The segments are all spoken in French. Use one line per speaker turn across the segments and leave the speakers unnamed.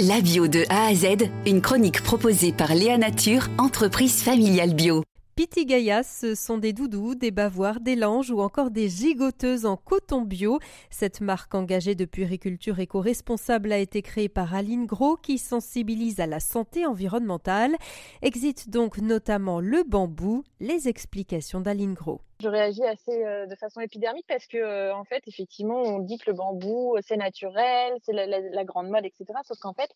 La bio de A à Z, une chronique proposée par Léa Nature, entreprise familiale bio.
Pitigayas, ce sont des doudous, des bavoirs, des langes ou encore des gigoteuses en coton bio. Cette marque engagée de puériculture éco-responsable a été créée par Aline Gros qui sensibilise à la santé environnementale. Existe donc notamment le bambou. Les explications d'Aline Gros.
Je réagis assez euh, de façon épidermique parce que, euh, en fait, effectivement, on dit que le bambou, euh, c'est naturel, c'est la, grande mode, etc. Sauf qu'en fait,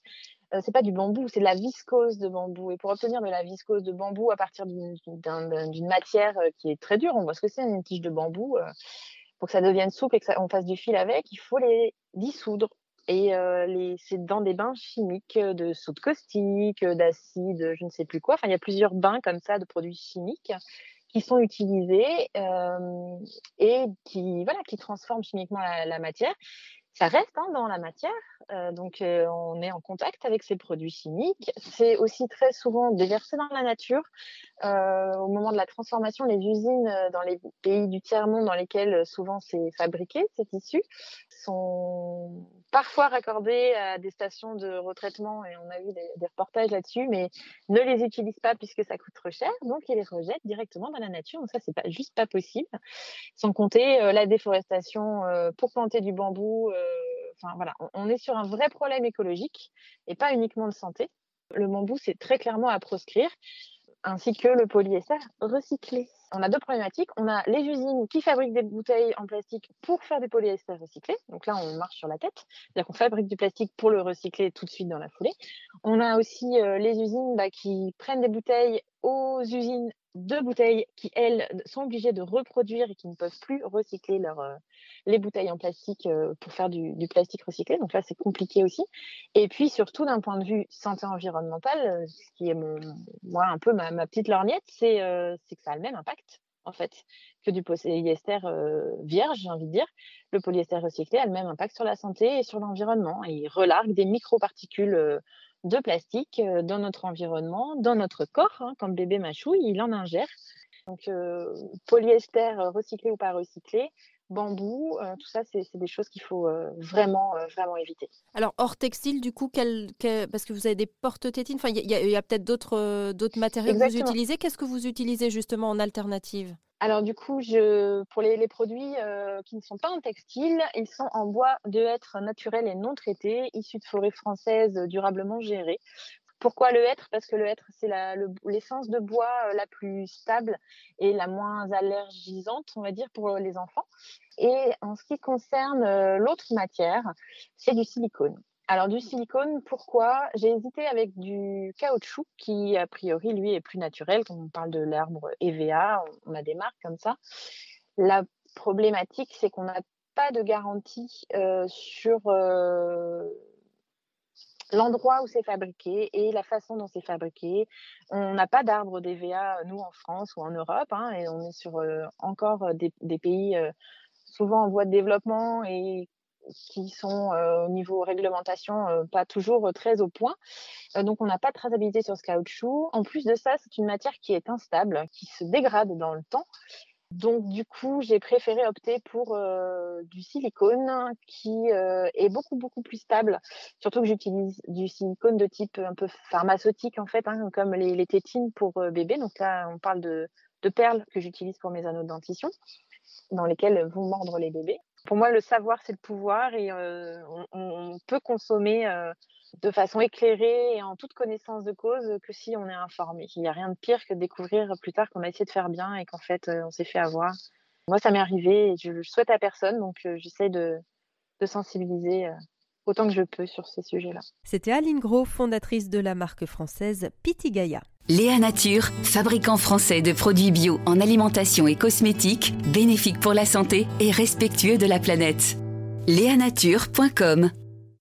c'est pas du bambou, c'est de la viscose de bambou. Et pour obtenir de la viscose de bambou à partir d'une matière qui est très dure, on voit ce que c'est une tige de bambou, pour que ça devienne souple et qu'on fasse du fil avec, il faut les dissoudre. Et c'est dans des bains chimiques de soude caustique, d'acide, je ne sais plus quoi. Enfin, il y a plusieurs bains comme ça de produits chimiques qui sont utilisés euh, et qui, voilà, qui transforment chimiquement la, matière. Ça reste hein, dans la matière, euh, donc euh, on est en contact avec ces produits chimiques. C'est aussi très souvent déversé dans la nature. au moment de la transformation, les usines dans les pays du tiers-monde dans lesquels souvent c'est fabriqué, c'est issu, sont parfois raccordés à des stations de retraitement et on a vu des, reportages là-dessus, mais ne les utilisent pas puisque ça coûte trop cher, donc ils les rejettent directement dans la nature. Donc ça, c'est pas juste pas possible. Sans compter euh, la déforestation euh, pour planter du bambou. Euh, enfin voilà, on, est sur un vrai problème écologique et pas uniquement de santé. Le bambou, c'est très clairement à proscrire ainsi que le polyester recyclé. On a deux problématiques. On a les usines qui fabriquent des bouteilles en plastique pour faire des polyesters recyclés. Donc là, on marche sur la tête. C'est-à-dire qu'on fabrique du plastique pour le recycler tout de suite dans la foulée. On a aussi euh, les usines bah, qui prennent des bouteilles aux usines deux bouteilles qui, elles, sont obligées de reproduire et qui ne peuvent plus recycler leur, euh, les bouteilles en plastique euh, pour faire du, plastique recyclé. Donc là, c'est compliqué aussi. Et puis, surtout, d'un point de vue santé environnementale, ce qui est moi, un peu ma, petite lorgnette, c'est que ça a le même impact, en fait, que du polyester vierge, j'ai envie de dire. Le polyester recyclé a le même impact sur la santé et sur l'environnement. Il relargue des microparticules de plastique euh, dans notre environnement, dans notre corps. Hein, quand le bébé mâchouille, il en ingère. Donc, euh, polyester euh, recyclé ou pas recyclé, bambou, tout ça, c'est des choses qu'il faut vraiment, vraiment éviter.
Alors, hors textile, du coup, parce que vous avez des porte-tétines, enfin, il y a, peut-être d'autres d'autres matériaux que vous utilisez. Qu'est-ce que vous utilisez justement en alternative?
Alors du coup, je, pour les, produits euh, qui ne sont pas en textile, ils sont en bois de hêtre naturel et non traité, issus de forêts françaises durablement gérées. Pourquoi le hêtre Parce que le hêtre, c'est l'essence de bois euh, la plus stable et la moins allergisante, on va dire, pour les enfants. Et en ce qui concerne euh, l'autre matière, c'est du silicone. Alors du silicone, pourquoi? J'ai hésité avec du caoutchouc qui a priori lui est plus naturel. Quand on parle de l'arbre EVA, on a des marques comme ça. La problématique, c'est qu'on n'a pas de garantie euh, sur euh, l'endroit où c'est fabriqué et la façon dont c'est fabriqué. On n'a pas d'arbre d'EVA, nous, en France ou en Europe, hein, et on est sur euh, encore des, des pays souvent en voie de développement et qui sont euh, au niveau réglementation euh, pas toujours très au point. Euh, donc on n'a pas de traçabilité sur ce caoutchouc. En plus de ça, c'est une matière qui est instable, qui se dégrade dans le temps. Donc du coup, j'ai préféré opter pour du silicone qui est beaucoup beaucoup plus stable. Surtout que j'utilise du silicone de type un peu pharmaceutique en fait, hein, comme les, tétines pour bébé. Donc là, on parle de, perles que j'utilise pour mes anneaux de dentition, dans lesquels vont mordre les bébés. Pour moi, le savoir, c'est le pouvoir et euh, on, peut consommer euh, de façon éclairée et en toute connaissance de cause que si on est informé. Il n'y a rien de pire que de découvrir plus tard qu'on a essayé de faire bien et qu'en fait, euh, on s'est fait avoir. Moi, ça m'est arrivé et je le souhaite à personne, donc j'essaie de, de sensibiliser autant que je peux sur ces sujets-là.
C'était Aline Gros, fondatrice de la marque française Pitigaya.
Léa Nature, fabricant français de produits bio en alimentation et cosmétiques, bénéfiques pour la santé et respectueux de la planète. Léanature.com